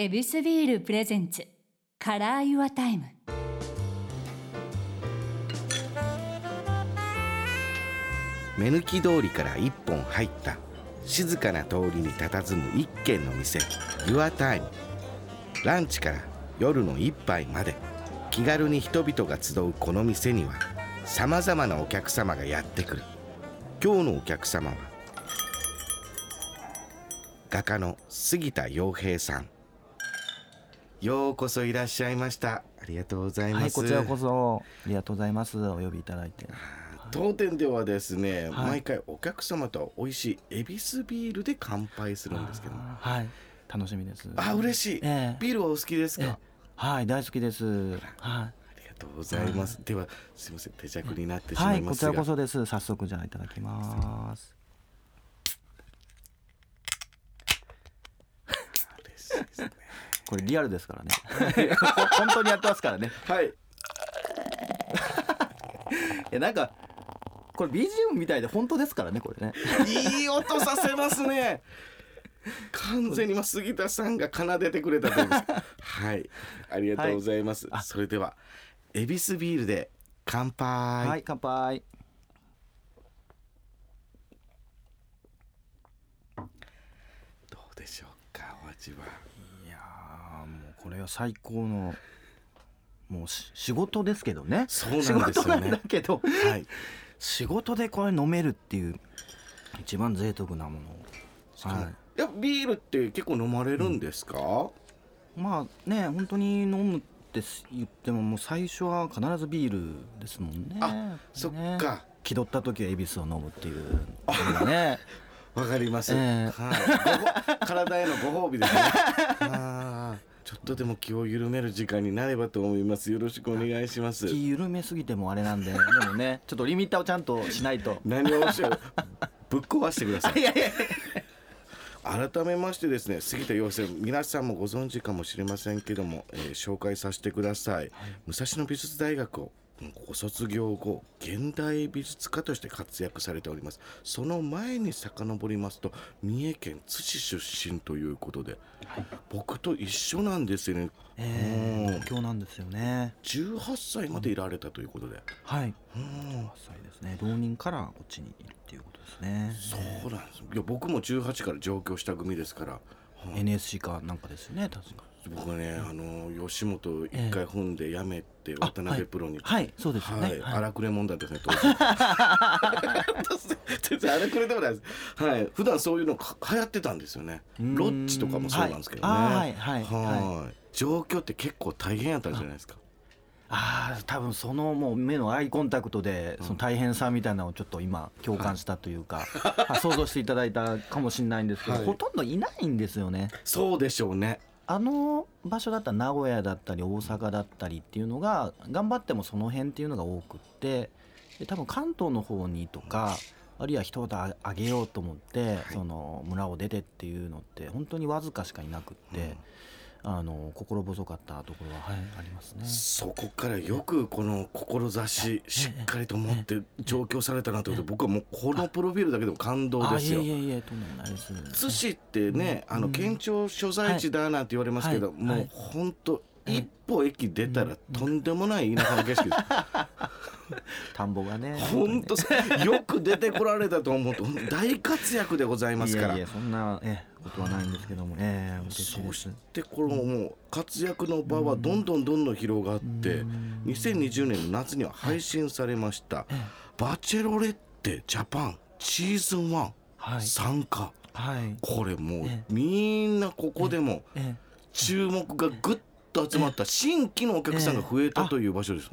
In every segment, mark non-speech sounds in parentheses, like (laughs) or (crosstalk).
ヱビスビール presents Color Your Time。目抜き通りから一本入った静かな通りに佇む一軒の店 Your Time ランチから夜の一杯まで気軽に人々が集うこの店にはさまざまなお客様がやってくる。今日のお客様は画家の杉田洋平さん。ようこそいらっしゃいました。ありがとうございます、はい、こちらこそ。ありがとうございます。お呼びいただいて。当店ではですね、はい。毎回お客様と美味しいエビスビールで乾杯するんですけど。はい。楽しみです。あ嬉しい、ええ。ビールはお好きですか、ええ。はい大好きです。はい。ありがとうございます。では、すみません、手酌になってしまはいいこちますが。らこそです。早速じゃあいただきます。嬉しいですねこれリアルですからね (laughs) 本当にやってますからねはい。(laughs) いやなんかこれ BGM みたいで本当ですからねこれねいい音させますね。完全に今杉田さんが奏でてくれたと思います。はい、ありがとうございます。あそれでは、エビスビールで乾杯。はい乾杯どうでしょうか、お味は。これは最高のもうし仕事ですけどねそうなんですよね仕事なんだけどはい。仕事でこれ飲めるっていう一番贅沢なものをはいいや、ビールって結構飲まれるんですか？まあね本当に飲むって言ってももう最初は必ずビールですもんねあそっねか。気取った時は恵比寿を飲むっていうね (laughs) わかります。ええはい。体へのご褒美ですね。(laughs) ちょっとでも気を緩める時間になればと思います。よろしくお願いします。気緩めすぎてもあれなんで (laughs) でもねちょっとリミッターをちゃんとしないと何をおっしゃる。(laughs) ぶっ壊してください。いやいや改めましてですね、杉田洋生、皆さんもご存知かもしれませんけども、えー紹介させてください。武蔵野美術大学をうんご卒業後、現代美術家として活躍されております。その前に遡りますと、三重県津市出身ということで、僕と一緒なんですよね。えー、うん東京なんですよね18歳までいられたということで。はいうん8歳ですね浪人からこっちにいるっていうことですねそうなんです。いや僕も18から上京した組ですから。はい NSC かなんかですよね確か僕はね、あの吉本一回踏んで辞めて渡辺プロに、はい、はい、そうですよね、はい、はい。荒くれ問題ですね当時。全然荒くれでもないですはい。普段そういうのか流行ってたんですよね。うん。ロッチとかもそうなんですけどね。はい。はいはいはい。状況って結構大変やったんじゃないですか。ああ多分そのもう目のアイコンタクトでその大変さみたいなのをちょっと今共感したというか、あ想像していただいたかもしれないんですけど、はい。ほとんどいないんですよね。そうでしょうねあの場所だったら名古屋だったり大阪だったりっていうのが頑張ってもその辺っていうのが多くってで多分関東の方にとかあるいは一言ああげようと思って、その村を出てっていうのって本当にわずかしかいなくって、あの心細かったところは、はい、ありますね。そこからよくこの志しっかりと持って上京されたなと思って僕はもうこのプロフィールだけでも感動あですよいえいえいえとんでもないです。津市ってね、あの県庁所在地だなんて言われますけど、もう本当一歩駅出たらとんでもない田舎の景色です。(laughs) 田んぼがね。本当 (laughs) よく出てこられたと思うと大活躍でございますから。いやいやそんなえことはないんですけども、ええ嬉しいです。そし。てこのもう活躍の場はどんどんどんどん広がって2020年の夏には配信されました「バチェロレッテジャパンシーズン1はい。参加」はい。これもうえみんなここでもええ。注目がぐっと集まった新規のお客さんが増えたという場所です。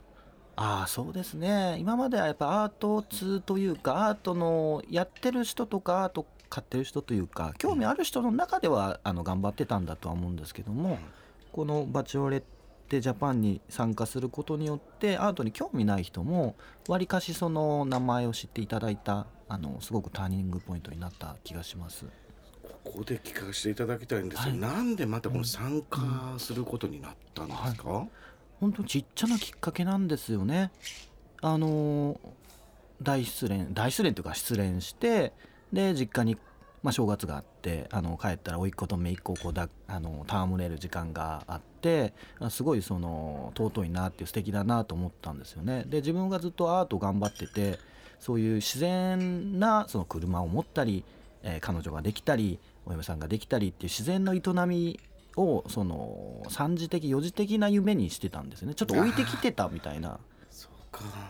ああそうですね。今まではやっぱアート通というかアートのやってる人とかアート買ってる人というか興味ある人の中ではあの頑張ってたんだとは思うんですけどもこのバチオレッテジャパンに参加することによってアートに興味ない人もわりかしその名前を知っていただいたあのすごくターニングポイントになった気がします。ここで聞かせていただきたいんですが、はい。なんでまたこの参加することになったんですか、本当にちっちゃなきっかけなんですよね。あの大失恋大失恋というか失恋してで実家にまあ、正月があってあの帰ったら甥っ子と姪っ子をこうだあの戯れる時間があってあすごいその尊いなっていう素敵だなと思ったんですよね。で自分がずっとアート頑張っててそういう自然なその車を持ったり、えー彼女ができたりお嫁さんができたりっていう自然の営みをその三次的四次的な夢にしてたんですねちょっと置いてきてたみたいな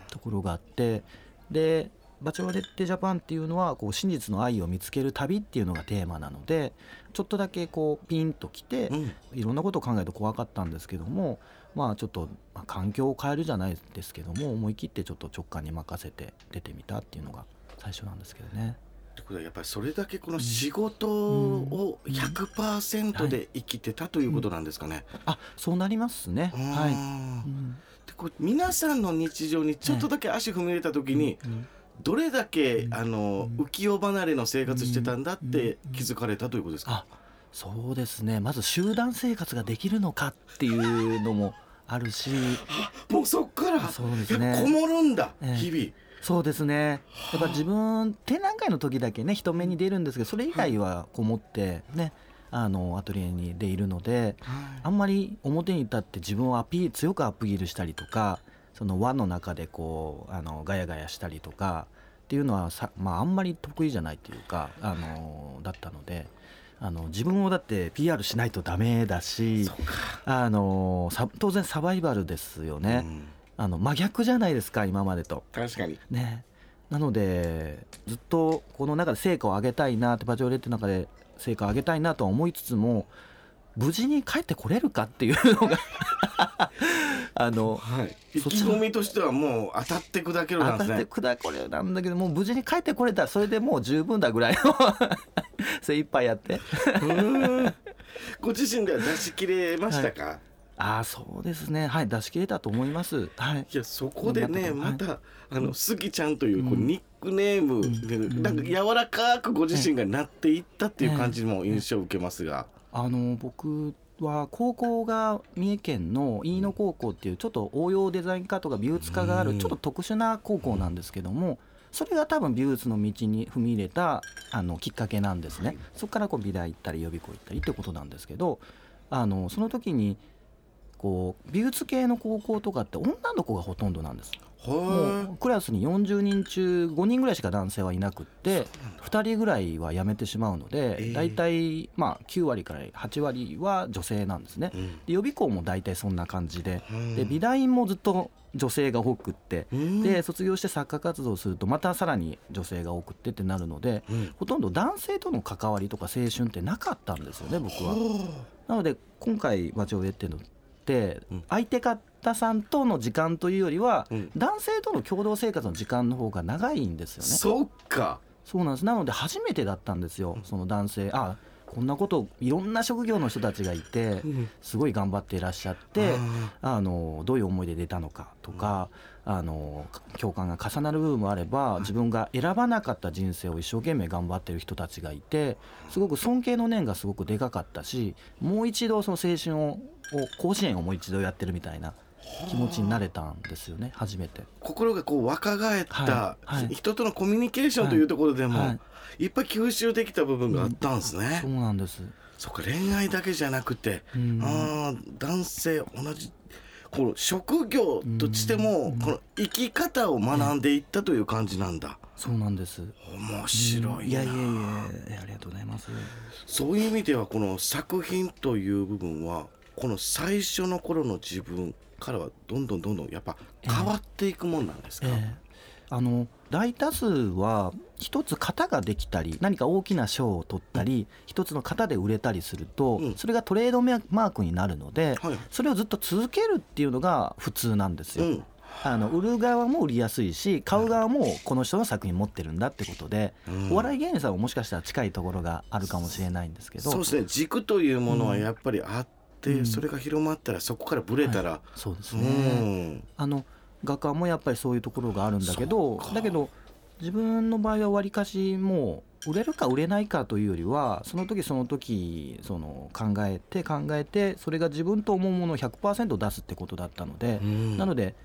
ところがあってでバチョワレッテジャパンっていうのはこう真実の愛を見つける旅っていうのがテーマなのでちょっとだけこうピンときて、うん。いろんなことを考えると怖かったんですけどもまあちょっとまあ環境を変えるじゃないですけども思い切ってちょっと直感に任せて出てみたっていうのが最初なんですけどね。ってことはやっぱりそれだけこの仕事を100%で生きてたということなんですかね。あそうなりますね。うんはい、うん。でこう皆さんの日常にちょっとだけ足踏み入れた時にうんどれだけうん。あのうん。浮世離れの生活してたんだって気づかれたということですか？あそうですね。まず集団生活ができるのかっていうのもあるし。(laughs) もうそっからそうですね。こもるんだええ。日々。そうですね。やっぱ自分展覧会の時だけね人目に出るんですけどそれ以外はこもってねあのアトリエにでいるのであんまり表に立って自分をアピール強くアピールしたりとかその輪の中でこうあのガヤガヤしたりとかっていうのはさ、まあ、あんまり得意じゃないというかあのだったのであの自分をだって PR しないとダメだし。あのさ当然サバイバルですよね、うんあの真逆じゃないですか今までと。確かに。ね、なのでずっとこの中で成果を上げたいなってバチョレッテの中で成果を上げたいなとは思いつつも無事に帰ってこれるかっていうのが (laughs) あのはい。意気込みとしてはもう当たって砕けるなん当たってですね。くだこれなんだけどもう無事に帰ってこれたらそれでもう十分だぐらいの (laughs) 精一杯やって。う (laughs) んご自身では出し切れましたか？ああそうですね。はい出し切れたと思います。はい。いやそこでね頑張ったまたあのスギちゃんというこううん。ニックネームでうん。なんか柔らかくご自身がなっていったっていう感じも印象を受けますが。あの僕は高校が三重県の飯野高校っていうちょっと応用デザイン科とか美術科があうん。るちょっと特殊な高校なんですけどもそれが多分美術の道に踏み入れたあのきっかけなんですね、はい。そこからこう美大行ったり予備校行ったりってことなんですけどあのその時にこう美術系の高校とかって女の子がほとんどなんです。もはうクラスに40人中5人ぐらいしか男性はいなくって2人ぐらいは辞めてしまうのええで大体まあ9割から8割は女性なんですね。で予備校も大体そんな感じで。うんで美大もずっと女性が多くって。うん。で卒業して作家活動をするとまたさらに女性が多くってってなるのでうん。ほとんど男性との関わりとか青春ってなかったんですよね僕は。ほなので今回バチョウレっていうのってうん。相手方さんとの時間というよりは男性との共同生活の時間の方が長いんですよね。そっか。そうなんです。なので初めてだったんですよその男性。あこんなこといろんな職業の人たちがいてうん。すごい頑張っていらっしゃってああのどういう思いで出たのかとか、あの共感が重なる部分もあれば自分が選ばなかった人生を一生懸命頑張ってる人たちがいてすごく尊敬の念がすごくでかかったしもう一度その青春をを甲子園をもう一度やってるみたいな気持ちになれたんですよね初めて。心がこう若返ったはいはい人とのコミュニケーションというところでもはいいっぱい吸収できた部分があったんですそうね。なんです、そっか恋愛だけじゃなくてうんあー男性同じこの職業としてもうんこの生き方を学んでいったという感じなんだ。そうなんです。面白いな。いやいやいやありがとうございます。そういう意味ではこの作品という部分はこの最初の頃の自分からはどんどんどんどんやっぱ変わっていくもんなんですか？ええあの大多数は一つ型ができたり何か大きな賞を取ったり一つの型で売れたりすると、うんそれがトレードマークになるので、はい。それをずっと続けるっていうのが普通なんですよ。うん。あの売る側も売りやすいし買う側もこの人の作品持ってるんだってことで、うんお笑い芸人さんはもしかしたら近いところがあるかもしれないんですけどそうですね軸というものはやっぱりあっそれが広まったらそこからブレたら、うそうですね。ん。あの画家もやっぱりそういうところがあるんだけどだけど自分の場合はわりかしもう売れるか売れないかというよりはその時その時その考えて考えてそれが自分と思うものを100%出すってことだったので、うん。なので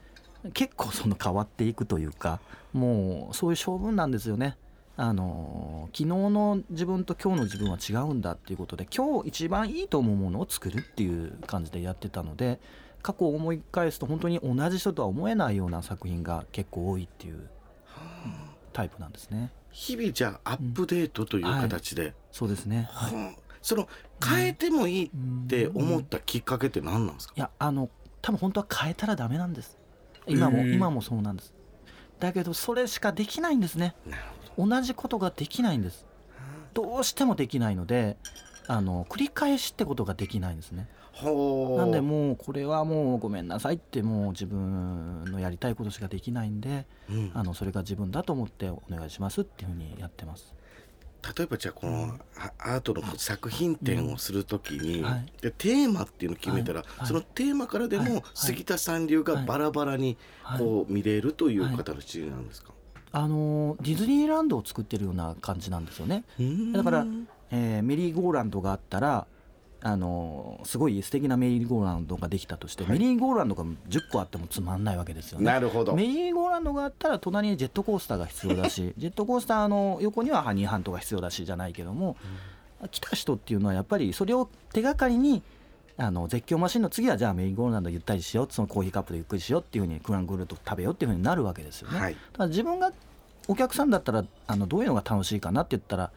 結構その変わっていくというかもうそういう性分なんですよね。あの昨日の自分と今日の自分は違うんだっていうことで今日一番いいと思うものを作るっていう感じでやってたので過去を思い返すと本当に同じ人とは思えないような作品が結構多いっていうタイプなんですね。日々じゃあアップデートという形で、そうですね、はい、はあ。その変えてもいいって思ったきっかけって何なんですか、いやあの多分本当は変えたらダメなんです。今も今もそうなんですだけどそれしかできないんですね。同じことができないんです。どうしてもできないのであの繰り返しってことができないんですね。なんでもうこれはもうごめんなさいってもう自分のやりたいことしかできないんでうん。あのそれが自分だと思ってお願いしますっていうふうにやってます例えばじゃあこのあアートの作品展をするときに、はい。でテーマっていうのを決めたら、そのテーマからでも杉田さん流がバラバラにはい。こう見れるという形なんですか、あのディズニーランドを作ってるような感じなんですよね。だからえーメリーゴーランドがあったらあのすごい素敵なメリーゴーランドができたとして、メリーゴーランドが10個あってもつまんないわけですよね。なるほどメリーゴーランドがあったら隣にジェットコースターが必要だし (laughs) ジェットコースターの横にはハニーハントが必要だしじゃないけども、来た人っていうのはやっぱりそれを手がかりにあの絶叫マシンの次はじゃあメリーゴーランドゆったりしようそのコーヒーカップでゆっくりしようっていうふうにクラングルート食べようっていうふうになるわけですよね。はいだから自分がお客さんだったらあのどういうのが楽しいかなって言ったら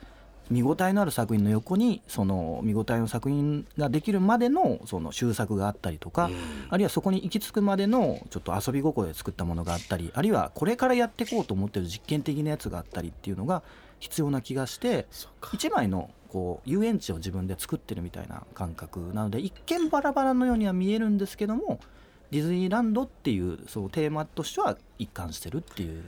見応えのある作品の横にその見応えの作品ができるまでのその終作があったりとか、あるいはそこに行き着くまでのちょっと遊び心で作ったものがあったりあるいはこれからやっていこうと思ってる実験的なやつがあったりっていうのが必要な気がして一枚のこう遊園地を自分で作ってるみたいな感覚なので一見バラバラのようには見えるんですけどもディズニーランドっていうそうテーマとしては一貫してるっていう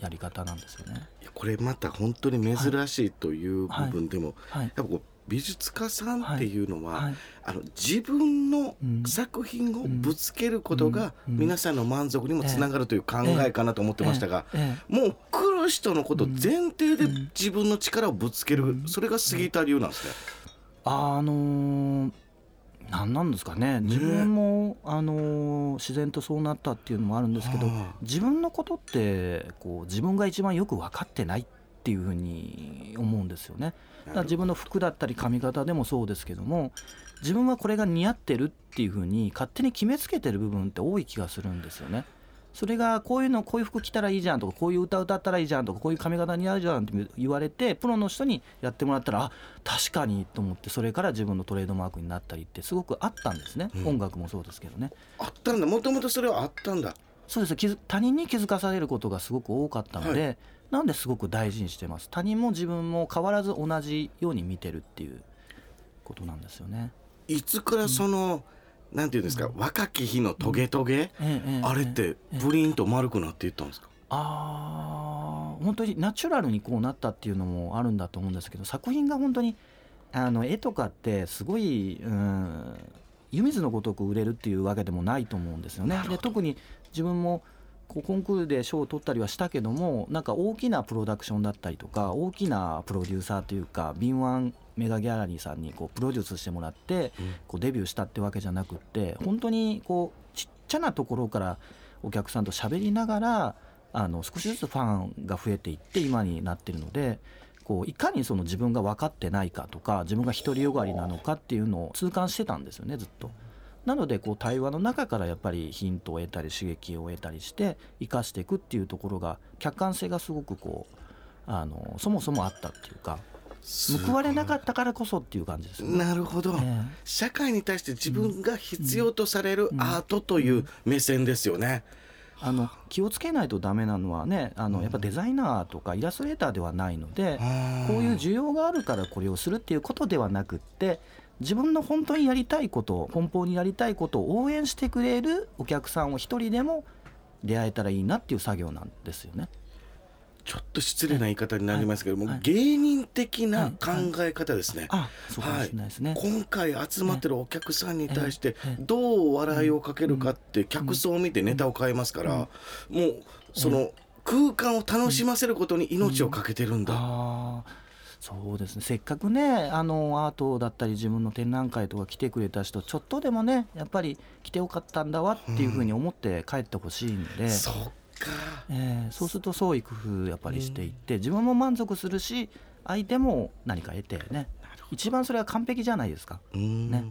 やり方なんですよね。いやこれまた本当に珍しいという部分でも、はい。やっぱこう美術家さんっていうのは、はい。あの自分のうん。作品をぶつけることがうん。皆さんの満足にもつながるという考えかなと思ってましたが、ええ。もう来る人のこと前提でうん。自分の力をぶつける、うん。それが杉田流なんですね。あのー何なんですかね自分も、あのー自然とそうなったっていうのもあるんですけどはあ自分のことってこう自分が一番よく分かってないっていうふうに思うんですよね。だから自分の服だったり髪型でもそうですけども自分はこれが似合ってるっていうふうに勝手に決めつけてる部分って多い気がするんですよね。それがこういうのこういう服着たらいいじゃんとかこういう歌歌ったらいいじゃんとかこういう髪型似合うじゃんって言われてプロの人にやってもらったらあ確かにと思ってそれから自分のトレードマークになったりってすごくあったんですね、うん。音楽もそうですけどね。あったんだ。もともとそれはあったんだ。そうです。他人に気づかされることがすごく多かったので、なんですごく大事にしてます。他人も自分も変わらず同じように見てるっていうことなんですよね。いつからその、なんていうんですか、若き日のトゲトゲ、あれってブリンと丸くなっていったんですか？あー本当にナチュラルにこうなったっていうのもあるんだと思うんですけど作品が本当にあの絵とかってすごい、うん、湯水のごとく売れるっていうわけでもないと思うんですよね。で特に自分もこうコンクールで賞を取ったりはしたけどもなんか大きなプロダクションだったりとか大きなプロデューサーというか敏腕メガギャラリーさんにこうプロデュースしてもらってこうデビューしたってわけじゃなくって本当にこうちっちゃなところからお客さんと喋りながらあの少しずつファンが増えていって今になってるのでこういかにその自分が分かってないかとか自分が独りよがりなのかっていうのを痛感してたんですよねずっと。なのでこう対話の中からやっぱりヒントを得たり刺激を得たりして生かしていくっていうところが客観性がすごくこうあのそもそもあったっていうか報われなかったからこそっていう感じですよね。なるほど、え社会に対して自分が必要とされるうん。アートという目線ですよね。あの気をつけないとダメなのはねあのやっぱデザイナーとかイラストレーターではないのでこういう需要があるからこれをするっていうことではなくって自分の本当にやりたいこと奔放にやりたいことを応援してくれるお客さんを一人でも出会えたらいいなっていう作業なんですよね。ちょっと失礼な言い方になりますけども、はい。芸人的な考え方ですね。あそうかもしれない。今回集まってるお客さんに対してどう笑いをかけるかって客層を見てネタを変えますから、もうその空間を楽しませることに命をかけてるんだ。そうですね。せっかくねあのアートだったり自分の展覧会とか来てくれた人ちょっとでもねやっぱり来てよかったんだわっていうふうに思って帰ってほしいんで、そっえーそうすると創意工夫やっぱりしていって、自分も満足するし相手も何か得てね。一番それは完璧じゃないですか。うん。ね